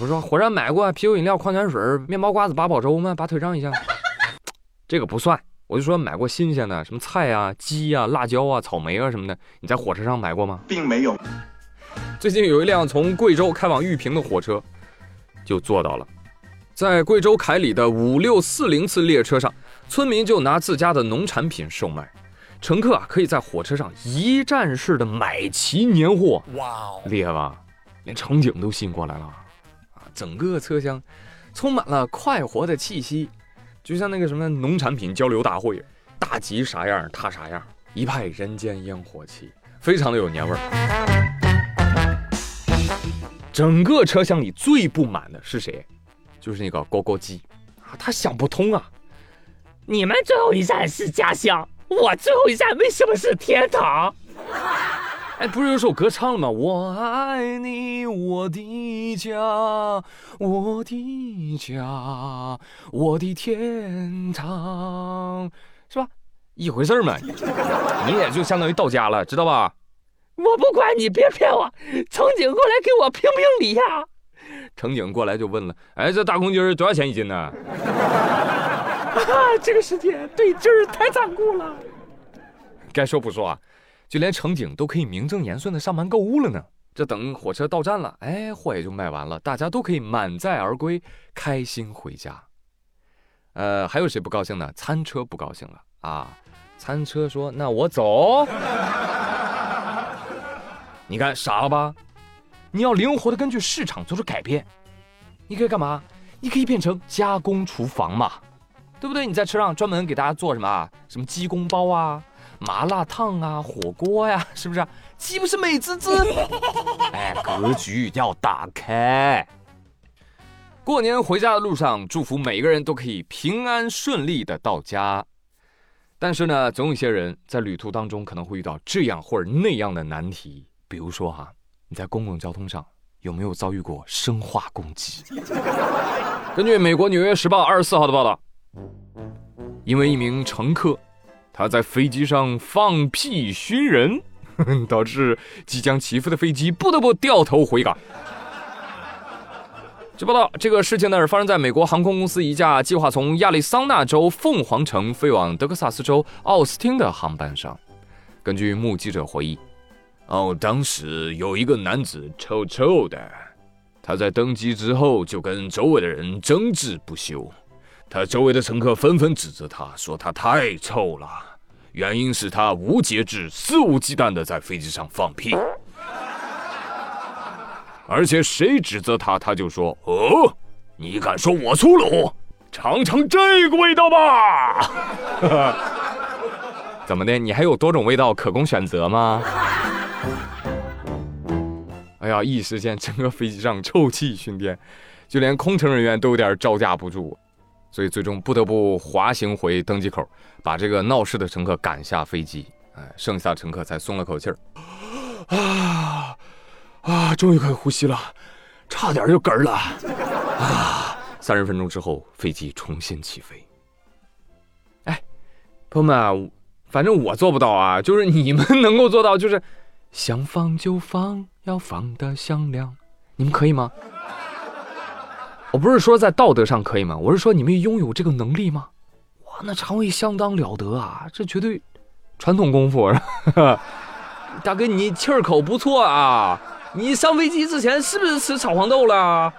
我说火车买过啤酒、饮料、矿泉水、面包、瓜子、八宝粥吗？把腿张一下，这个不算。我就说买过新鲜的什么菜啊、鸡啊、辣椒啊、草莓啊什么的，你在火车上买过吗？并没有。最近有一辆从贵州开往玉屏的火车，就做到了。在贵州凯里的五六四零次列车上，村民就拿自家的农产品售卖，乘客啊可以在火车上一站式的买齐年货。哇哦，厉害吧？连乘警都吸引过来了啊！整个车厢充满了快活的气息。就像那个什么农产品交流大会，大吉啥样他啥样，一派人间烟火气，非常的有年味儿。整个车厢里最不满的是谁？就是那个高高机啊，他想不通啊！你们最后一站是家乡，我最后一站为什么是天堂？哎，不是有首歌唱了吗？我爱你，我的家，我的家，我的天堂，是吧？一回事嘛。你也就相当于到家了，知道吧？我不管你，别骗我。乘警过来给我评评理呀。乘警过来就问了：哎，这大公鸡多少钱一斤呢？啊，这个世界对鸡儿太残酷了。该说不说啊。就连乘警都可以名正言顺的上班购物了呢。这等火车到站了，哎，货也就卖完了，大家都可以满载而归，开心回家。呃，还有谁不高兴呢？餐车不高兴了啊！餐车说：“那我走。”你看傻了吧？你要灵活的根据市场做出改变。你可以干嘛？你可以变成加工厨房嘛，对不对？你在车上专门给大家做什么啊？什么鸡公煲啊？麻辣烫啊，火锅呀，是不是？岂不是美滋滋？哎，格局要打开。过年回家的路上，祝福每个人都可以平安顺利的到家。但是呢，总有一些人在旅途当中可能会遇到这样或者那样的难题。比如说哈，你在公共交通上有没有遭遇过生化攻击？根据美国《纽约时报》二十四号的报道，因为一名乘客。他在飞机上放屁熏人，导致即将起飞的飞机不得不掉头回港。据报道，这个事情呢是发生在美国航空公司一架计划从亚利桑那州凤凰城飞往德克萨斯州奥斯汀的航班上。根据目击者回忆，哦，当时有一个男子臭臭的，他在登机之后就跟周围的人争执不休。他周围的乘客纷纷指责他，说他太臭了，原因是他无节制、肆无忌惮的在飞机上放屁，而且谁指责他，他就说：“哦，你敢说我粗鲁？尝尝这个味道吧。”怎么的？你还有多种味道可供选择吗？哎呀，一时间整个飞机上臭气熏天，就连空乘人员都有点招架不住。所以最终不得不滑行回登机口，把这个闹事的乘客赶下飞机。哎，剩下的乘客才松了口气儿。啊啊，终于可以呼吸了，差点就嗝了。啊，三十分钟之后，飞机重新起飞。哎，朋友们，反正我做不到啊，就是你们能够做到，就是想放就放，要放得响亮。你们可以吗？我不是说在道德上可以吗？我是说你们拥有这个能力吗？哇，那肠胃相当了得啊！这绝对传统功夫。大哥，你气儿口不错啊！你上飞机之前是不是吃炒黄豆了？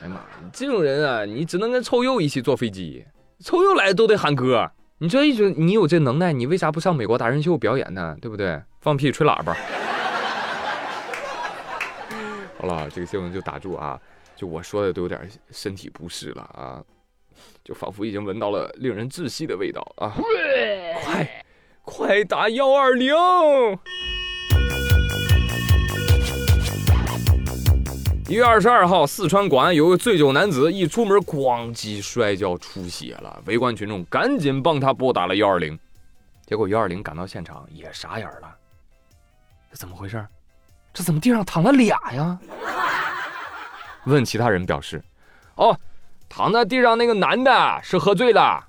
哎呀妈，这种人啊，你只能跟臭鼬一起坐飞机，臭鼬来都得喊哥。你这一直你有这能耐，你为啥不上美国达人秀表演呢？对不对？放屁吹喇叭。好了，这个新闻就打住啊！就我说的都有点身体不适了啊，就仿佛已经闻到了令人窒息的味道啊！快，快打幺二零！一月二十二号，四川广安有个醉酒男子一出门咣叽摔跤出血了，围观群众赶紧帮他拨打了幺二零，结果幺二零赶到现场也傻眼了，这怎么回事？这怎么地上躺了俩呀？问其他人表示，哦，躺在地上那个男的是喝醉了，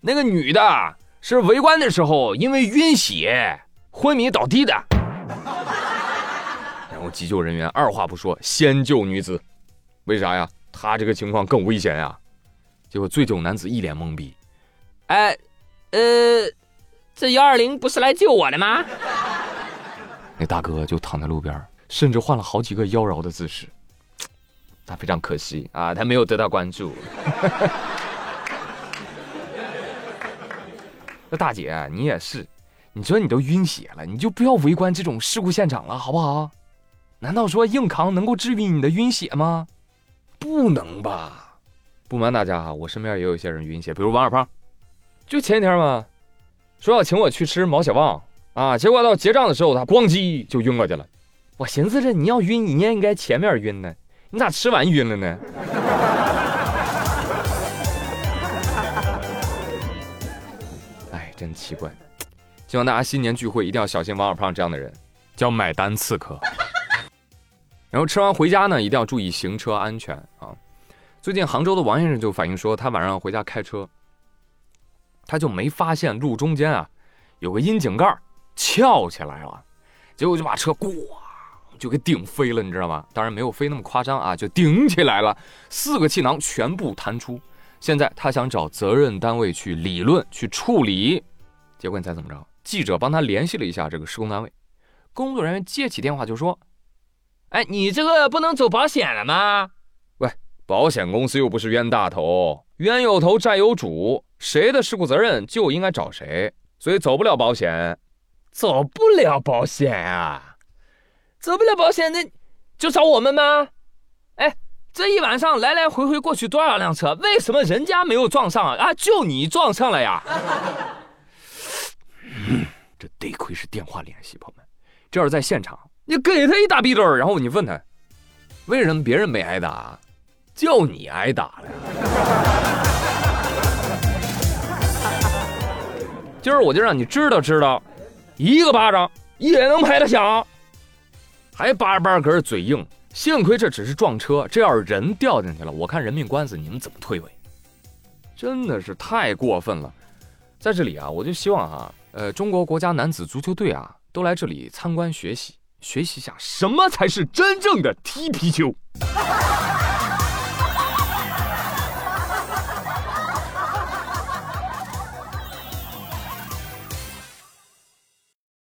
那个女的是围观的时候因为晕血昏迷倒地的。然后急救人员二话不说先救女子，为啥呀？他这个情况更危险呀！结果醉酒男子一脸懵逼，哎，呃，这幺二零不是来救我的吗？那大哥就躺在路边，甚至换了好几个妖娆的姿势。他非常可惜啊，他没有得到关注。那大姐，你也是，你说你都晕血了，你就不要围观这种事故现场了，好不好？难道说硬扛能够治愈你的晕血吗？不能吧！不瞒大家哈，我身边也有一些人晕血，比如王二胖，就前几天嘛，说要请我去吃毛血旺啊，结果到结账的时候，他咣叽就晕过去了。我寻思着你要晕，你也应该前面晕呢，你咋吃完晕了呢？哎，真奇怪。希望大家新年聚会一定要小心王小胖这样的人，叫买单刺客。然后吃完回家呢，一定要注意行车安全啊！最近杭州的王先生就反映说，他晚上回家开车，他就没发现路中间啊有个窨井盖翘起来了，结果就把车咣就给顶飞了，你知道吗？当然没有飞那么夸张啊，就顶起来了，四个气囊全部弹出。现在他想找责任单位去理论去处理，结果你猜怎么着？记者帮他联系了一下这个施工单位，工作人员接起电话就说。哎，你这个不能走保险了吗？喂，保险公司又不是冤大头，冤有头债有主，谁的事故责任就应该找谁，所以走不了保险，走不了保险啊，走不了保险，那就找我们吗？哎，这一晚上来来回回过去多少辆车，为什么人家没有撞上啊？啊，就你撞上了呀？这得亏是电话联系，朋友们，这要是在现场。你给他一大逼兜然后你问他，为什么别人没挨打，就你挨打了？今儿我就让你知道知道，一个巴掌也能拍得响，还叭叭搁这嘴硬。幸亏这只是撞车，这要是人掉进去了，我看人命官司你们怎么推诿？真的是太过分了。在这里啊，我就希望啊，呃，中国国家男子足球队啊，都来这里参观学习。学习下什么才是真正的踢皮球。